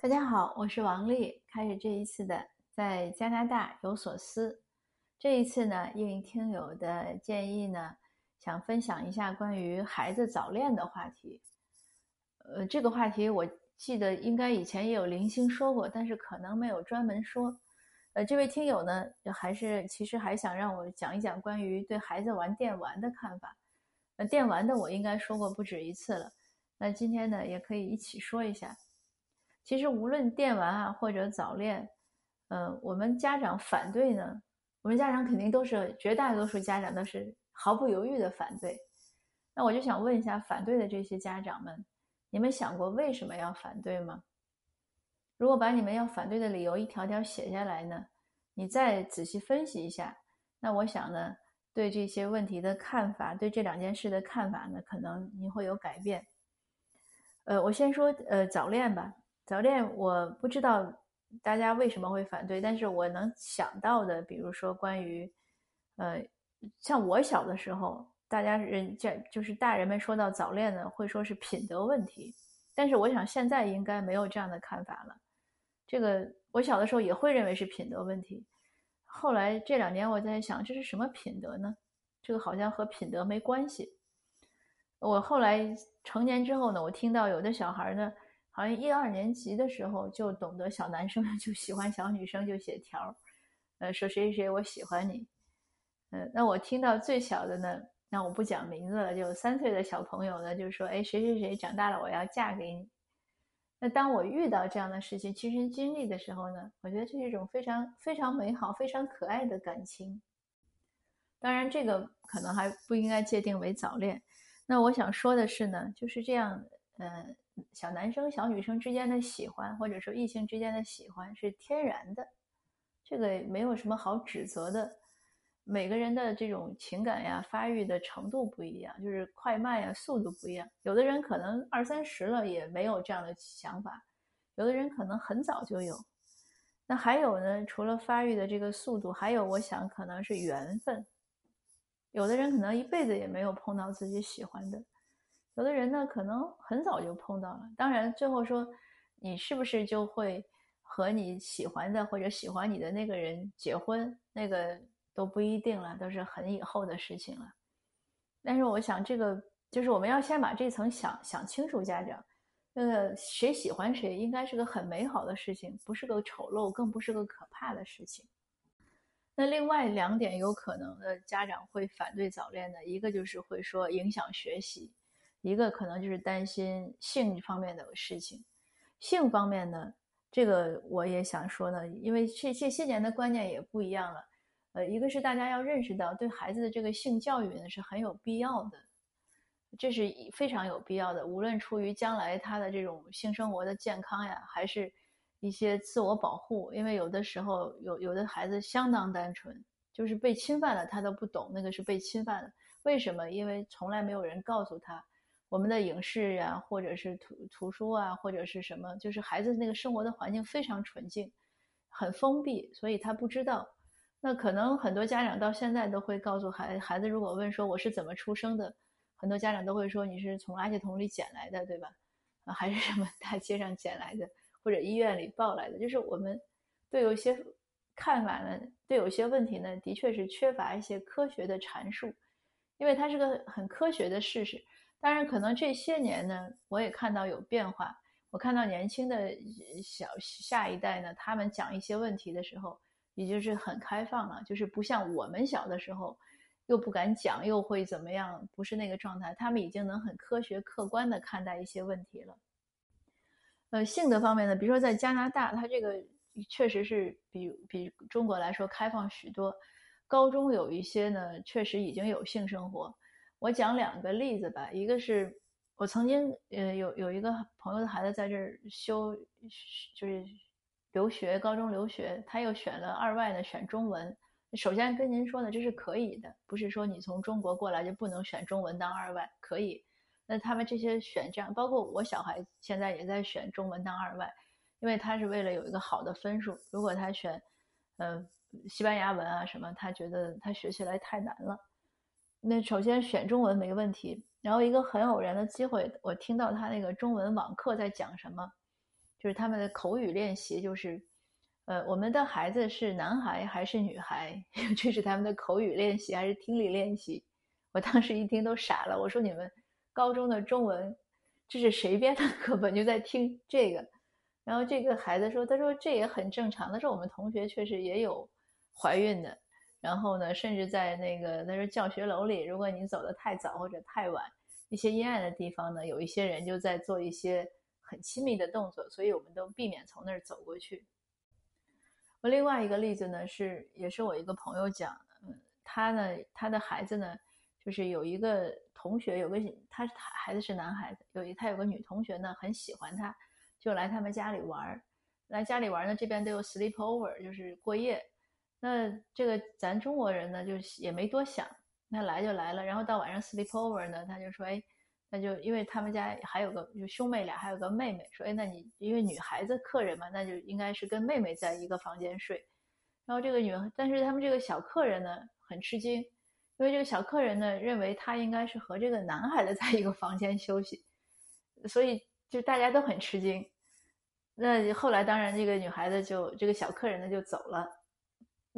大家好，我是王丽。开始这一次的在加拿大有所思。这一次呢，应听友的建议呢，想分享一下关于孩子早恋的话题。呃，这个话题我记得应该以前也有零星说过，但是可能没有专门说。呃，这位听友呢，还是其实还想让我讲一讲关于对孩子玩电玩的看法。呃，电玩的我应该说过不止一次了。那今天呢，也可以一起说一下。其实无论电玩啊或者早恋，呃，我们家长反对呢，我们家长肯定都是绝大多数家长都是毫不犹豫的反对。那我就想问一下，反对的这些家长们，你们想过为什么要反对吗？如果把你们要反对的理由一条条写下来呢，你再仔细分析一下，那我想呢，对这些问题的看法，对这两件事的看法呢，可能你会有改变。呃，我先说呃早恋吧。早恋我不知道大家为什么会反对，但是我能想到的，比如说关于，呃，像我小的时候，大家人家就是大人们说到早恋呢，会说是品德问题，但是我想现在应该没有这样的看法了。这个我小的时候也会认为是品德问题，后来这两年我在想，这是什么品德呢？这个好像和品德没关系。我后来成年之后呢，我听到有的小孩呢。好像一二年级的时候就懂得小男生 就喜欢小女生就写条，呃说谁谁谁我喜欢你，嗯那我听到最小的呢，那我不讲名字了，就三岁的小朋友呢就说哎谁谁谁长大了我要嫁给你，那当我遇到这样的事情亲身经历的时候呢，我觉得这是一种非常非常美好非常可爱的感情。当然这个可能还不应该界定为早恋，那我想说的是呢就是这样，嗯。小男生、小女生之间的喜欢，或者说异性之间的喜欢是天然的，这个没有什么好指责的。每个人的这种情感呀、发育的程度不一样，就是快慢呀、速度不一样。有的人可能二三十了也没有这样的想法，有的人可能很早就有。那还有呢？除了发育的这个速度，还有我想可能是缘分。有的人可能一辈子也没有碰到自己喜欢的。有的人呢，可能很早就碰到了。当然，最后说你是不是就会和你喜欢的或者喜欢你的那个人结婚，那个都不一定了，都是很以后的事情了。但是，我想这个就是我们要先把这层想想清楚。家长，那个谁喜欢谁，应该是个很美好的事情，不是个丑陋，更不是个可怕的事情。那另外两点有可能的家长会反对早恋的，一个就是会说影响学习。一个可能就是担心性方面的事情，性方面呢，这个我也想说呢，因为这这些年的观念也不一样了，呃，一个是大家要认识到对孩子的这个性教育呢是很有必要的，这是非常有必要的，无论出于将来他的这种性生活的健康呀，还是一些自我保护，因为有的时候有有的孩子相当单纯，就是被侵犯了他都不懂那个是被侵犯了，为什么？因为从来没有人告诉他。我们的影视呀，或者是图图书啊，或者是什么，就是孩子那个生活的环境非常纯净，很封闭，所以他不知道。那可能很多家长到现在都会告诉孩孩子，如果问说我是怎么出生的，很多家长都会说你是从垃圾桶里捡来的，对吧？啊，还是什么大街上捡来的，或者医院里抱来的？就是我们对有些看法呢，对有些问题呢，的确是缺乏一些科学的阐述，因为它是个很科学的事实。当然，可能这些年呢，我也看到有变化。我看到年轻的小下一代呢，他们讲一些问题的时候，也就是很开放了，就是不像我们小的时候，又不敢讲，又会怎么样？不是那个状态。他们已经能很科学、客观的看待一些问题了。呃，性的方面呢，比如说在加拿大，它这个确实是比比中国来说开放许多。高中有一些呢，确实已经有性生活。我讲两个例子吧，一个是我曾经呃有有一个朋友的孩子在这儿修，就是留学高中留学，他又选了二外呢，选中文。首先跟您说呢，这是可以的，不是说你从中国过来就不能选中文当二外，可以。那他们这些选这样，包括我小孩现在也在选中文当二外，因为他是为了有一个好的分数。如果他选呃西班牙文啊什么，他觉得他学起来太难了。那首先选中文没问题，然后一个很偶然的机会，我听到他那个中文网课在讲什么，就是他们的口语练习，就是呃，我们的孩子是男孩还是女孩？这是他们的口语练习还是听力练习？我当时一听都傻了，我说你们高中的中文这是谁编的课 本？就在听这个。然后这个孩子说：“他说这也很正常。他说我们同学确实也有怀孕的。然后呢，甚至在那个他说教学楼里，如果你走的太早或者太晚，一些阴暗的地方呢，有一些人就在做一些很亲密的动作，所以我们都避免从那儿走过去。”我另外一个例子呢是，也是我一个朋友讲，嗯，他呢他的孩子呢，就是有一个同学，有个他他孩子是男孩子，有一他有个女同学呢很喜欢他。就来他们家里玩儿，来家里玩儿呢，这边都有 sleep over，就是过夜。那这个咱中国人呢，就也没多想，那来就来了。然后到晚上 sleep over 呢，他就说，哎，那就因为他们家还有个就兄妹俩，还有个妹妹，说，哎，那你因为女孩子客人嘛，那就应该是跟妹妹在一个房间睡。然后这个女，但是他们这个小客人呢很吃惊，因为这个小客人呢认为他应该是和这个男孩子在一个房间休息，所以。就大家都很吃惊，那后来当然这个女孩子就这个小客人呢就走了。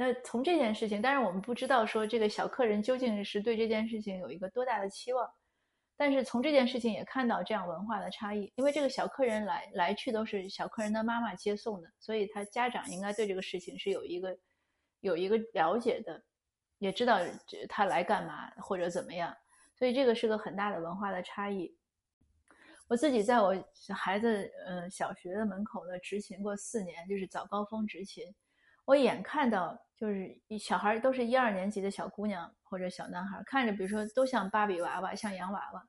那从这件事情，当然我们不知道说这个小客人究竟是对这件事情有一个多大的期望，但是从这件事情也看到这样文化的差异。因为这个小客人来来去都是小客人的妈妈接送的，所以他家长应该对这个事情是有一个有一个了解的，也知道他来干嘛或者怎么样，所以这个是个很大的文化的差异。我自己在我孩子呃小学的门口呢执勤过四年，就是早高峰执勤。我眼看到就是小孩都是一二年级的小姑娘或者小男孩，看着比如说都像芭比娃娃，像洋娃娃。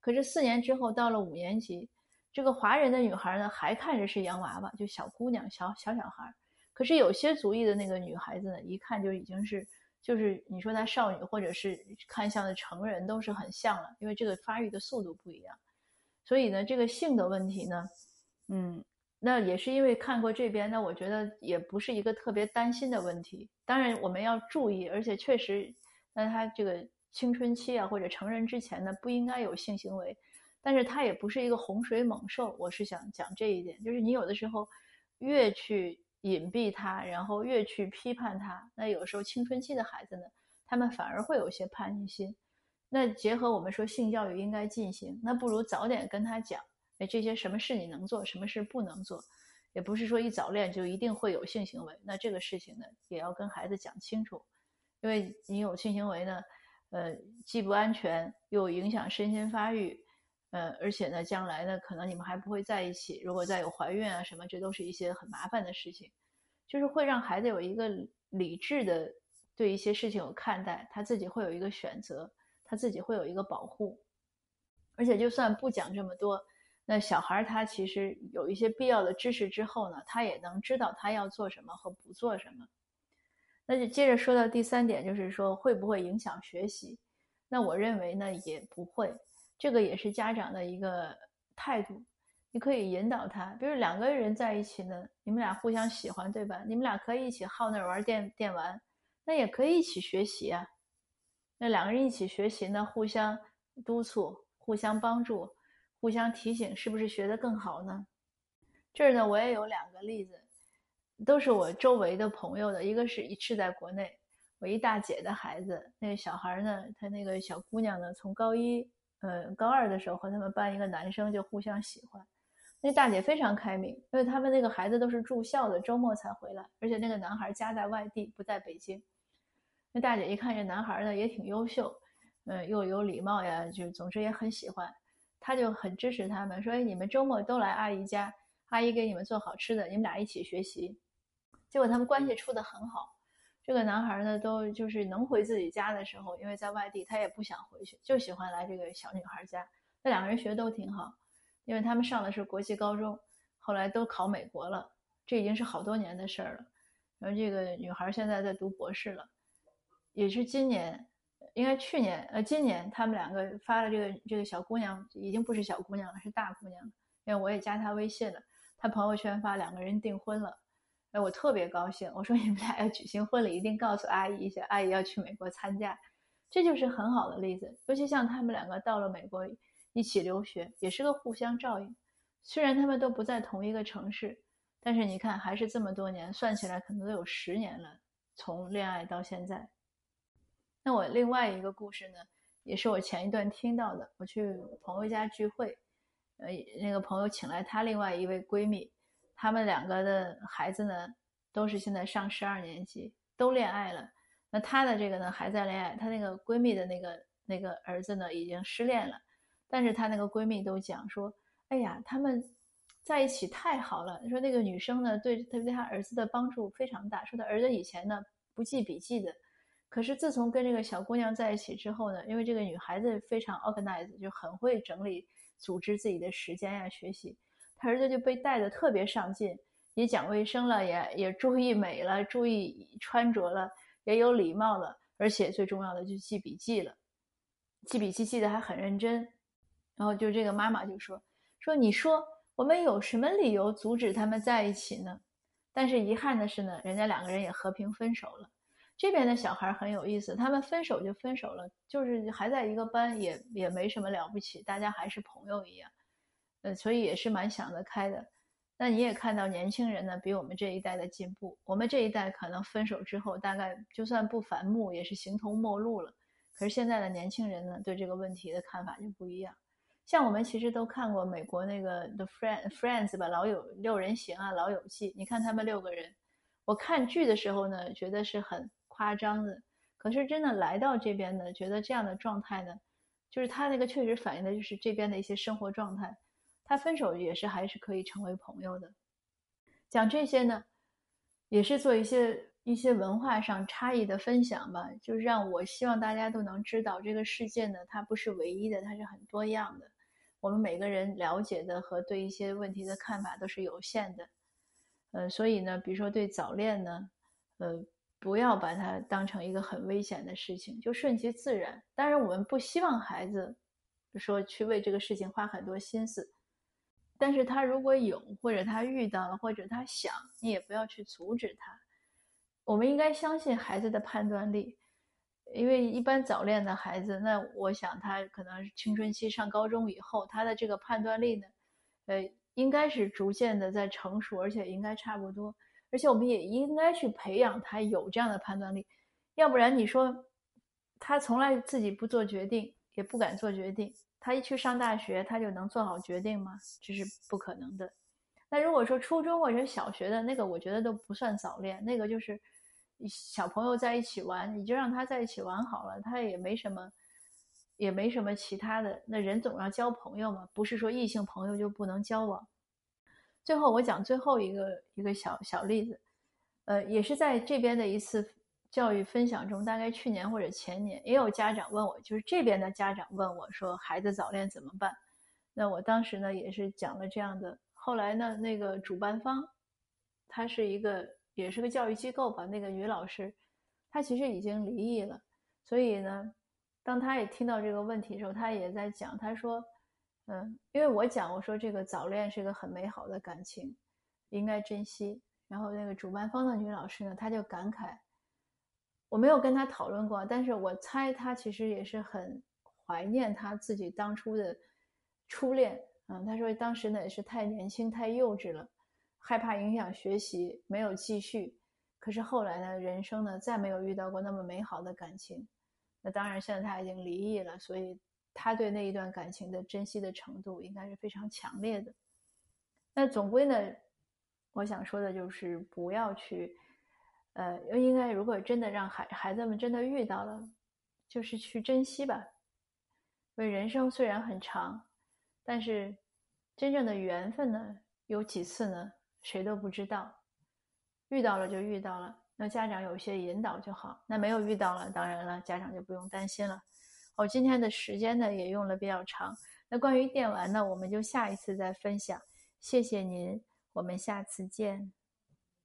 可是四年之后到了五年级，这个华人的女孩呢还看着是洋娃娃，就小姑娘、小小小孩。可是有些族裔的那个女孩子呢，一看就已经是就是你说她少女或者是看向的成人都是很像了，因为这个发育的速度不一样。所以呢，这个性的问题呢，嗯，那也是因为看过这边，那我觉得也不是一个特别担心的问题。当然我们要注意，而且确实，那他这个青春期啊或者成人之前呢，不应该有性行为，但是他也不是一个洪水猛兽。我是想讲这一点，就是你有的时候越去隐蔽他，然后越去批判他，那有时候青春期的孩子呢，他们反而会有些叛逆心。那结合我们说性教育应该进行，那不如早点跟他讲，哎，这些什么事你能做，什么事不能做，也不是说一早恋就一定会有性行为。那这个事情呢，也要跟孩子讲清楚，因为你有性行为呢，呃，既不安全，又影响身心发育，呃，而且呢，将来呢，可能你们还不会在一起。如果再有怀孕啊什么，这都是一些很麻烦的事情，就是会让孩子有一个理智的对一些事情有看待，他自己会有一个选择。他自己会有一个保护，而且就算不讲这么多，那小孩他其实有一些必要的知识之后呢，他也能知道他要做什么和不做什么。那就接着说到第三点，就是说会不会影响学习？那我认为呢也不会，这个也是家长的一个态度。你可以引导他，比如两个人在一起呢，你们俩互相喜欢，对吧？你们俩可以一起好那儿玩电电玩，那也可以一起学习啊。那两个人一起学习呢，互相督促、互相帮助、互相提醒，是不是学得更好呢？这儿呢，我也有两个例子，都是我周围的朋友的。一个是一是在国内，我一大姐的孩子，那个小孩呢，他那个小姑娘呢，从高一呃高二的时候和他们班一个男生就互相喜欢。那大姐非常开明，因为他们那个孩子都是住校的，周末才回来，而且那个男孩家在外地，不在北京。那大姐一看这男孩呢也挺优秀，嗯，又有礼貌呀，就总之也很喜欢，她就很支持他们，说：“哎，你们周末都来阿姨家，阿姨给你们做好吃的，你们俩一起学习。”结果他们关系处得很好。这个男孩呢，都就是能回自己家的时候，因为在外地，他也不想回去，就喜欢来这个小女孩家。那两个人学都挺好，因为他们上的是国际高中，后来都考美国了，这已经是好多年的事儿了。然后这个女孩现在在读博士了。也是今年，应该去年，呃，今年他们两个发了这个这个小姑娘已经不是小姑娘了，是大姑娘了。因为我也加她微信了，她朋友圈发两个人订婚了，哎，我特别高兴。我说你们俩要举行婚礼，一定告诉阿姨一下，阿姨要去美国参加。这就是很好的例子。尤其像他们两个到了美国一起留学，也是个互相照应。虽然他们都不在同一个城市，但是你看，还是这么多年，算起来可能都有十年了，从恋爱到现在。那我另外一个故事呢，也是我前一段听到的。我去朋友家聚会，呃，那个朋友请来她另外一位闺蜜，她们两个的孩子呢，都是现在上十二年级，都恋爱了。那她的这个呢还在恋爱，她那个闺蜜的那个那个儿子呢已经失恋了，但是她那个闺蜜都讲说，哎呀，他们在一起太好了。说那个女生呢，对对她儿子的帮助非常大。说她儿子以前呢不记笔记的。可是自从跟这个小姑娘在一起之后呢，因为这个女孩子非常 organized，就很会整理、组织自己的时间呀，学习，她儿子就被带的特别上进，也讲卫生了，也也注意美了，注意穿着了，也有礼貌了，而且最重要的就记笔记了，记笔记记得还很认真。然后就这个妈妈就说说，你说我们有什么理由阻止他们在一起呢？但是遗憾的是呢，人家两个人也和平分手了。这边的小孩很有意思，他们分手就分手了，就是还在一个班，也也没什么了不起，大家还是朋友一样，呃，所以也是蛮想得开的。那你也看到年轻人呢，比我们这一代的进步。我们这一代可能分手之后，大概就算不反目，也是形同陌路了。可是现在的年轻人呢，对这个问题的看法就不一样。像我们其实都看过美国那个《The Friend Friends》吧，《老友六人行》啊，《老友记》。你看他们六个人，我看剧的时候呢，觉得是很。夸张的，可是真的来到这边呢，觉得这样的状态呢，就是他那个确实反映的就是这边的一些生活状态。他分手也是还是可以成为朋友的。讲这些呢，也是做一些一些文化上差异的分享吧，就是让我希望大家都能知道，这个世界呢，它不是唯一的，它是很多样的。我们每个人了解的和对一些问题的看法都是有限的。呃，所以呢，比如说对早恋呢，呃。不要把它当成一个很危险的事情，就顺其自然。当然，我们不希望孩子说去为这个事情花很多心思，但是他如果有，或者他遇到了，或者他想，你也不要去阻止他。我们应该相信孩子的判断力，因为一般早恋的孩子，那我想他可能青春期上高中以后，他的这个判断力呢，呃，应该是逐渐的在成熟，而且应该差不多。而且我们也应该去培养他有这样的判断力，要不然你说他从来自己不做决定，也不敢做决定，他一去上大学，他就能做好决定吗？这是不可能的。那如果说初中或者小学的那个，我觉得都不算早恋，那个就是小朋友在一起玩，你就让他在一起玩好了，他也没什么，也没什么其他的。那人总要交朋友嘛，不是说异性朋友就不能交往。最后，我讲最后一个一个小小例子，呃，也是在这边的一次教育分享中，大概去年或者前年，也有家长问我，就是这边的家长问我说，孩子早恋怎么办？那我当时呢，也是讲了这样的。后来呢，那个主办方，他是一个也是个教育机构吧，那个女老师，她其实已经离异了，所以呢，当她也听到这个问题的时候，她也在讲，她说。嗯，因为我讲我说这个早恋是个很美好的感情，应该珍惜。然后那个主办方的女老师呢，她就感慨，我没有跟她讨论过，但是我猜她其实也是很怀念她自己当初的初恋。嗯，她说当时呢也是太年轻太幼稚了，害怕影响学习，没有继续。可是后来呢，人生呢再没有遇到过那么美好的感情。那当然，现在他已经离异了，所以。他对那一段感情的珍惜的程度应该是非常强烈的。那总归呢，我想说的就是不要去，呃，应该如果真的让孩孩子们真的遇到了，就是去珍惜吧。因为人生虽然很长，但是真正的缘分呢，有几次呢？谁都不知道。遇到了就遇到了，那家长有一些引导就好。那没有遇到了，当然了，家长就不用担心了。我今天的时间呢也用了比较长，那关于电玩呢，我们就下一次再分享。谢谢您，我们下次见。